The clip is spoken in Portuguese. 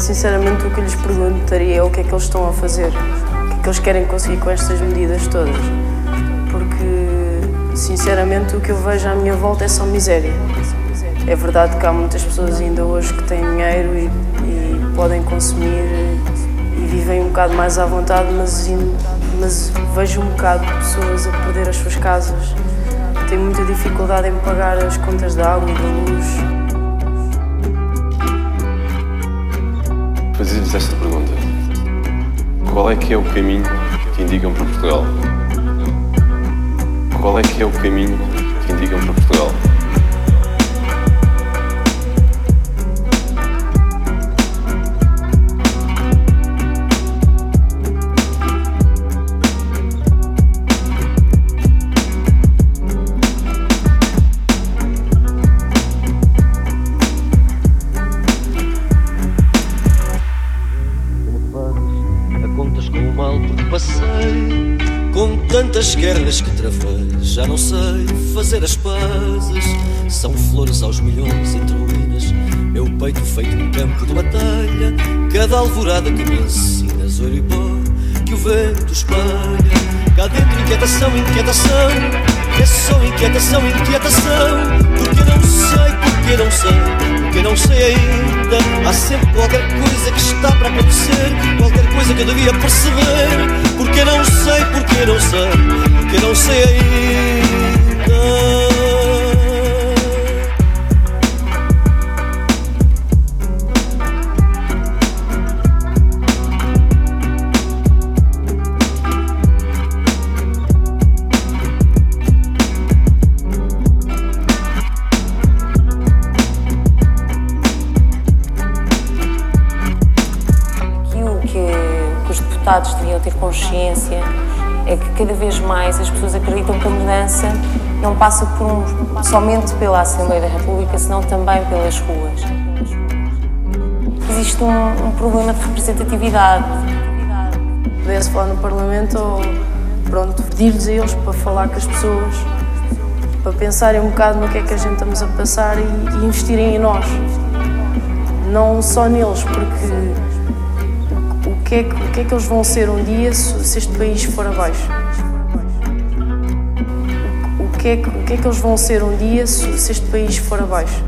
Sinceramente o que lhes perguntaria é o que é que eles estão a fazer, o que é que eles querem conseguir com estas medidas todas. Porque, sinceramente, o que eu vejo à minha volta é só miséria. É verdade que há muitas pessoas ainda hoje que têm dinheiro e, e podem consumir e vivem um bocado mais à vontade, mas, mas vejo um bocado de pessoas a perder as suas casas, têm muita dificuldade em pagar as contas da água e da luz. Fazia-lhes esta pergunta: Qual é que é o caminho que indicam para Portugal? Qual é que é o caminho que indicam para Portugal? Tantas guerras que travei. Já não sei fazer as pazes. São flores aos milhões entre ruínas. Meu peito feito um campo de batalha. Cada alvorada que me ensinas, ouro e pó que o vento espalha. Cá dentro, inquietação, inquietação. É só inquietação, inquietação. Porque não sei, porque não sei, porque não sei ainda. Há sempre qualquer coisa que está para acontecer, qualquer coisa que eu devia perceber. Porque não sei, porque não sei, porque não sei ainda. Deputados deviam ter consciência é que cada vez mais as pessoas acreditam que a mudança não passa por um, somente pela Assembleia da República, senão também pelas ruas. Existe um, um problema de representatividade. Podia-se falar no Parlamento ou, pronto, pedir-lhes a eles para falar com as pessoas, para pensarem um bocado no que é que a gente estamos a passar e, e investirem em nós. Não só neles, porque que é que, o que é que eles vão ser um dia se este país for abaixo? O que é que, o que, é que eles vão ser um dia se este país for abaixo?